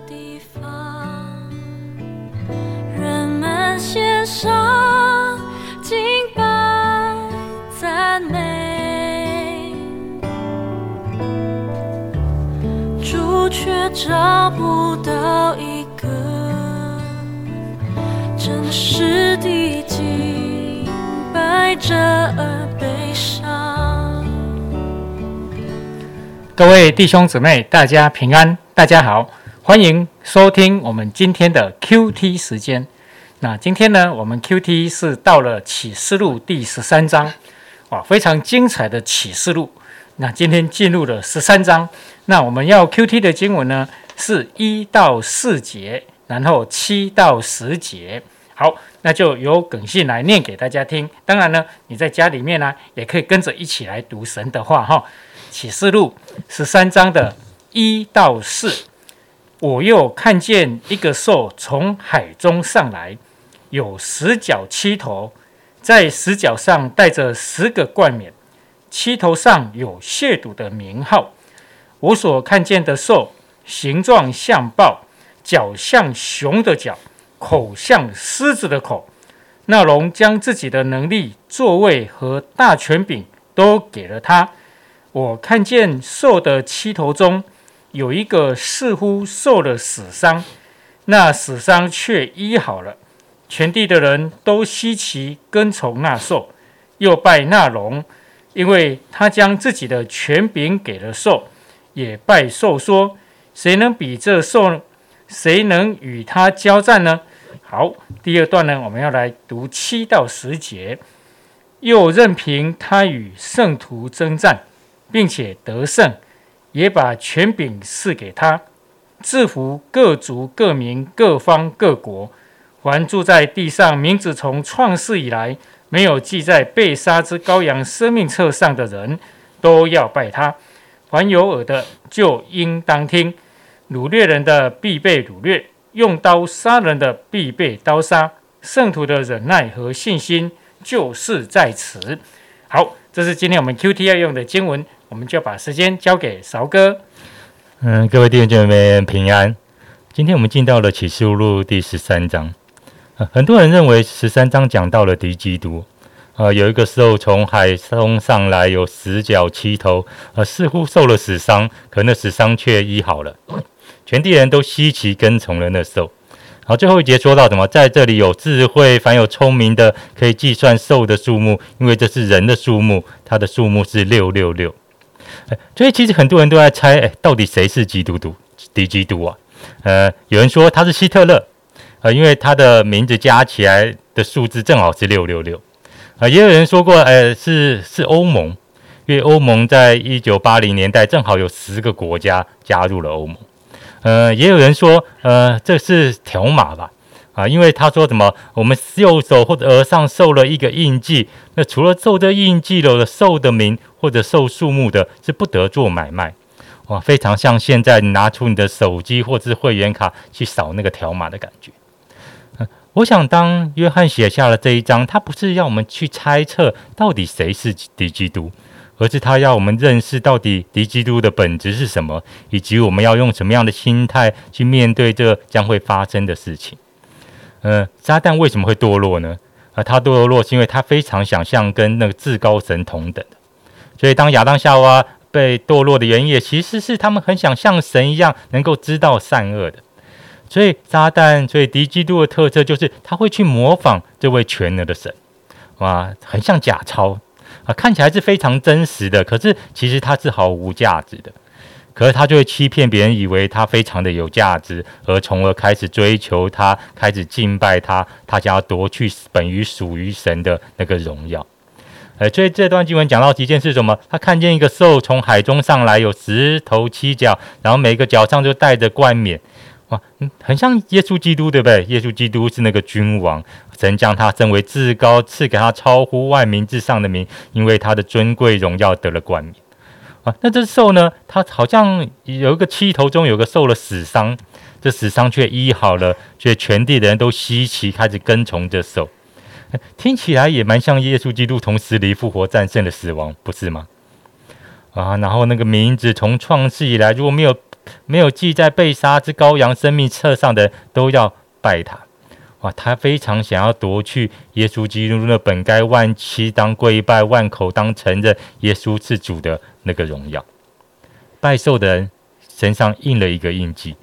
地方，人们献上敬拜赞美，主却找不到一个真实的敬拜者而悲伤。各位弟兄姊妹，大家平安，大家好，欢迎收听我们今天的 QT 时间。那今天呢，我们 QT 是到了启示录第十三章，哇，非常精彩的启示录。那今天进入了十三章，那我们要 QT 的经文呢是一到四节，然后七到十节。好，那就由耿信来念给大家听。当然呢，你在家里面呢，也可以跟着一起来读神的话哈。启示录十三章的一到四，我又看见一个兽从海中上来，有十角七头，在十角上带着十个冠冕，七头上有亵渎的名号。我所看见的兽，形状像豹，脚像熊的脚，口像狮子的口。那龙将自己的能力、座位和大权柄都给了他。我看见兽的七头中有一个似乎受了死伤，那死伤却医好了。全地的人都稀奇跟从那兽，又拜那龙，因为他将自己的权柄给了兽，也拜兽说：谁能比这兽？谁能与他交战呢？好，第二段呢，我们要来读七到十节，又任凭他与圣徒征战。并且得胜，也把权柄赐给他，制服各族、各民、各方、各国，凡住在地上，名字从创世以来没有记在被杀之羔羊生命册上的人，都要拜他。凡有耳的，就应当听。掳掠人的必被掳掠，用刀杀人的必被刀杀。圣徒的忍耐和信心就是在此。好，这是今天我们 Q T 要用的经文。我们就把时间交给韶哥。嗯，各位弟兄姐妹平安。今天我们进到了启示录第十三章。很多人认为十三章讲到了敌基督。啊，有一个兽从海中上来，有十角七头，啊，似乎受了死伤，可那死伤却医好了。全地人都稀奇跟从了那兽。好，最后一节说到什么？在这里有智慧，凡有聪明的，可以计算兽的数目，因为这是人的数目，它的数目是六六六。所以其实很多人都在猜，哎，到底谁是基督徒？敌基督啊？呃，有人说他是希特勒，呃，因为他的名字加起来的数字正好是六六六。啊，也有人说过，呃，是是欧盟，因为欧盟在一九八零年代正好有十个国家加入了欧盟。呃，也有人说，呃，这是条码吧？啊，因为他说什么，我们右手或者额上受了一个印记，那除了受这印记了的，受的名或者受数目的，是不得做买卖。哇，非常像现在拿出你的手机或者是会员卡去扫那个条码的感觉。我想当约翰写下了这一章，他不是要我们去猜测到底谁是敌基督，而是他要我们认识到底敌基督的本质是什么，以及我们要用什么样的心态去面对这将会发生的事情。嗯，撒旦为什么会堕落呢？啊，他堕落是因为他非常想象跟那个至高神同等的，所以当亚当夏娃被堕落的原因，也其实是他们很想像神一样，能够知道善恶的。所以撒旦，所以敌基督的特色就是他会去模仿这位全能的神，哇，很像假钞啊，看起来是非常真实的，可是其实它是毫无价值的。可是他就会欺骗别人，以为他非常的有价值，而从而开始追求他，开始敬拜他，他想要夺去本于属于神的那个荣耀。呃，所以这段经文讲到一件事，什么？他看见一个兽从海中上来，有十头七脚，然后每个脚上就带着冠冕，哇，很像耶稣基督，对不对？耶稣基督是那个君王，神将他升为至高，赐给他超乎万民之上的名，因为他的尊贵荣耀得了冠冕。啊，那这兽呢？它好像有一个七头中有个受了死伤，这死伤却医好了，却全地的人都稀奇，开始跟从这兽。听起来也蛮像耶稣基督从死里复活，战胜了死亡，不是吗？啊，然后那个名字从创世以来，如果没有没有记在被杀之羔羊生命册上的，都要拜他。哇，他非常想要夺去耶稣基督那本该万妻当跪拜、万口当承认耶稣是主的那个荣耀。拜受的人身上印了一个印记，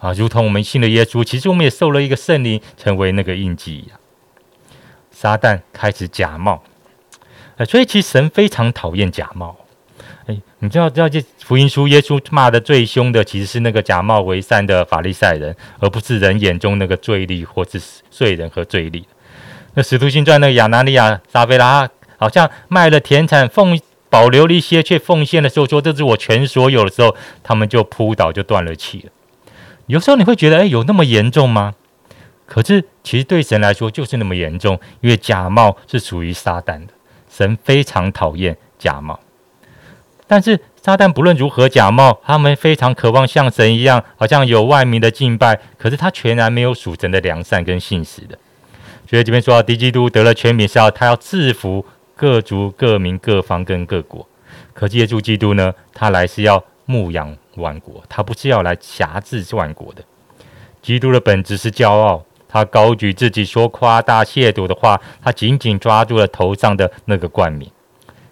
啊，如同我们信了耶稣，其实我们也受了一个圣灵，成为那个印记一样。撒旦开始假冒，呃，所以其实神非常讨厌假冒。哎，你知道，知道这福音书耶稣骂的最凶的，其实是那个假冒为善的法利赛人，而不是人眼中那个罪力或是罪人和罪力。那使徒行传那个亚拿尼亚、撒菲拉，好像卖了田产奉保留了一些，却奉献的时候说这是我全所有的时候，他们就扑倒，就断了气了。有时候你会觉得，哎，有那么严重吗？可是其实对神来说就是那么严重，因为假冒是属于撒旦的，神非常讨厌假冒。但是撒旦不论如何假冒，他们非常渴望像神一样，好像有万民的敬拜。可是他全然没有属神的良善跟信实的。所以这边说到，敌基督得了权柄是要他要制服各族各民各方跟各国。可耶稣基督呢，他来是要牧养万国，他不是要来辖制万国的。基督的本质是骄傲，他高举自己说夸大亵渎的话，他紧紧抓住了头上的那个冠冕。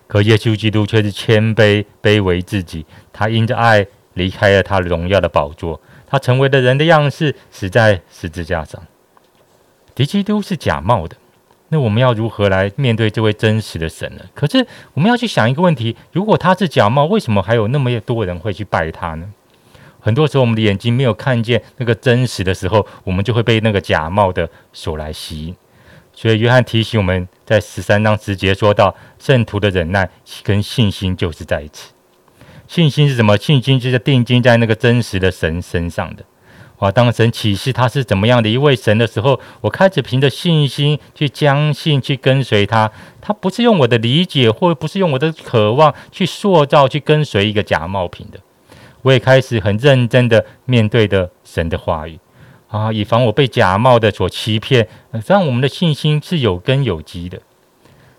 可耶稣基督却是谦卑卑微自己，他因着爱离开了他荣耀的宝座，他成为了人的样式，死在十字架上。敌基督是假冒的，那我们要如何来面对这位真实的神呢？可是我们要去想一个问题：如果他是假冒，为什么还有那么多人会去拜他呢？很多时候我们的眼睛没有看见那个真实的时候，我们就会被那个假冒的所来吸引。所以约翰提醒我们在十三章十节说到，圣徒的忍耐跟信心就是在一起。信心是什么？信心就是定睛在那个真实的神身上的。哇！当神启示他是怎么样的一位神的时候，我开始凭着信心去相信、去跟随他。他不是用我的理解，或不是用我的渴望去塑造、去跟随一个假冒品的。我也开始很认真的面对的神的话语。啊，以防我被假冒的所欺骗，让我们的信心是有根有基的。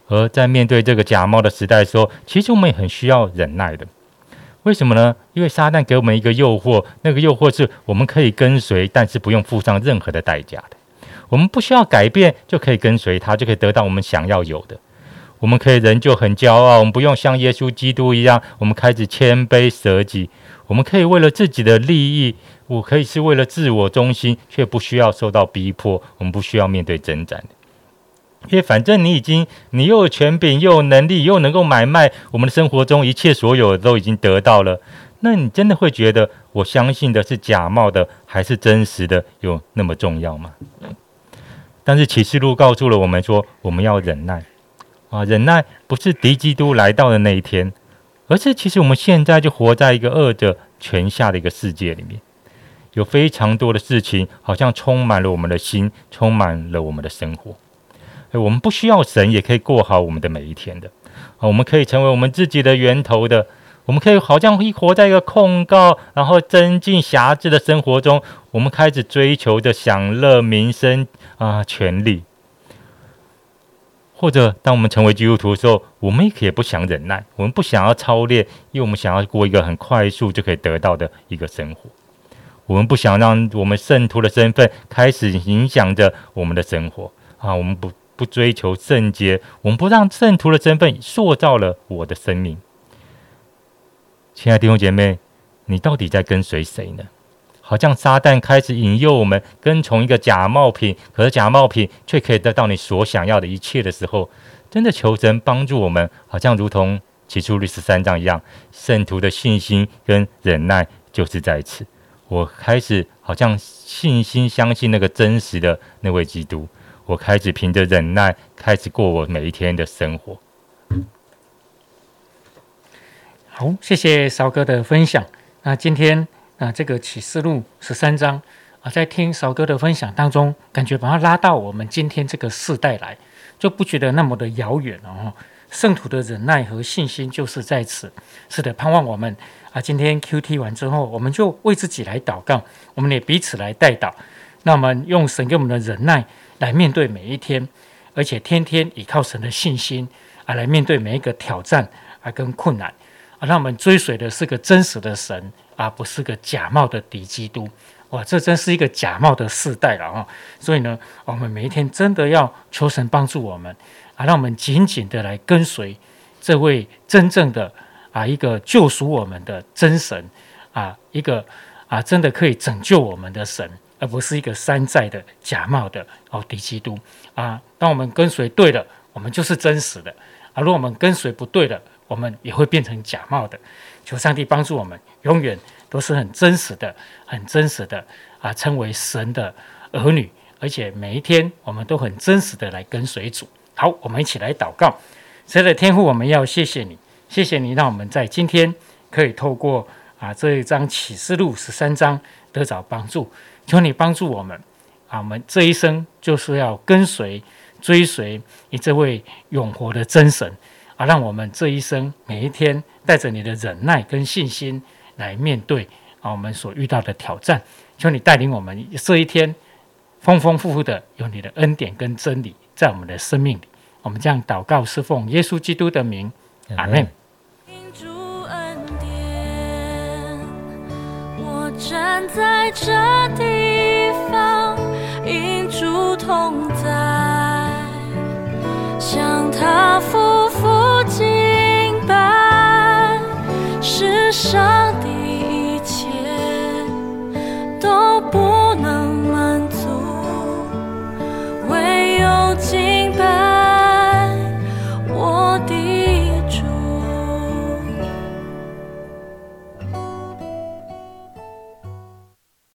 而在面对这个假冒的时代的时候，其实我们也很需要忍耐的。为什么呢？因为撒旦给我们一个诱惑，那个诱惑是我们可以跟随，但是不用付上任何的代价的。我们不需要改变就可以跟随他，就可以得到我们想要有的。我们可以仍旧很骄傲，我们不用像耶稣基督一样，我们开始谦卑舍己。我们可以为了自己的利益。我可以是为了自我中心，却不需要受到逼迫。我们不需要面对征战，因为反正你已经，你又有权柄，又有能力，又能够买卖我们的生活中一切所有都已经得到了。那你真的会觉得，我相信的是假冒的，还是真实的，有那么重要吗？但是启示录告诉了我们说，我们要忍耐啊，忍耐不是敌基督来到的那一天，而是其实我们现在就活在一个恶者权下的一个世界里面。有非常多的事情，好像充满了我们的心，充满了我们的生活。我们不需要神，也可以过好我们的每一天的。啊，我们可以成为我们自己的源头的。我们可以好像一活在一个控告，然后增进辖制的生活中。我们开始追求着享乐、民生啊、权利。或者，当我们成为基督徒的时候，我们也不想忍耐，我们不想要操练，因为我们想要过一个很快速就可以得到的一个生活。我们不想让我们圣徒的身份开始影响着我们的生活啊！我们不不追求圣洁，我们不让圣徒的身份塑造了我的生命。亲爱的弟兄姐妹，你到底在跟随谁呢？好像撒旦开始引诱我们跟从一个假冒品，可是假冒品却可以得到你所想要的一切的时候，真的求神帮助我们，好像如同起初律十三章一样，圣徒的信心跟忍耐就是在此。我开始好像信心相信那个真实的那位基督，我开始凭着忍耐开始过我每一天的生活。好，谢谢韶哥的分享。那今天啊，这个启示录十三章啊，在听韶哥的分享当中，感觉把它拉到我们今天这个世代来，就不觉得那么的遥远了哦。圣徒的忍耐和信心就是在此，是的，盼望我们。啊，今天 Q T 完之后，我们就为自己来祷告，我们也彼此来代祷。那我们用神给我们的忍耐来面对每一天，而且天天依靠神的信心啊，来面对每一个挑战啊跟困难啊。让我们追随的是个真实的神，啊，不是个假冒的敌基督。哇，这真是一个假冒的世代了哦。所以呢，我们每一天真的要求神帮助我们啊，让我们紧紧的来跟随这位真正的啊一个救赎我们的真神啊，一个啊真的可以拯救我们的神，而不是一个山寨的假冒的哦敌基督啊。当我们跟随对了，我们就是真实的啊；如果我们跟随不对了，我们也会变成假冒的。求上帝帮助我们，永远。都是很真实的，很真实的啊，称为神的儿女，而且每一天我们都很真实的来跟随主。好，我们一起来祷告，神的天父，我们要谢谢你，谢谢你让我们在今天可以透过啊这一章启示录十三章得着帮助。求你帮助我们啊，我们这一生就是要跟随追随你这位永活的真神啊，让我们这一生每一天带着你的忍耐跟信心。来面对啊，我们所遇到的挑战，求你带领我们这一天丰丰富富的有你的恩典跟真理在我们的生命里。我们这样祷告，侍奉耶稣基督的名，阿门。我站在这地方，因主同在，向他夫妇敬拜，世上。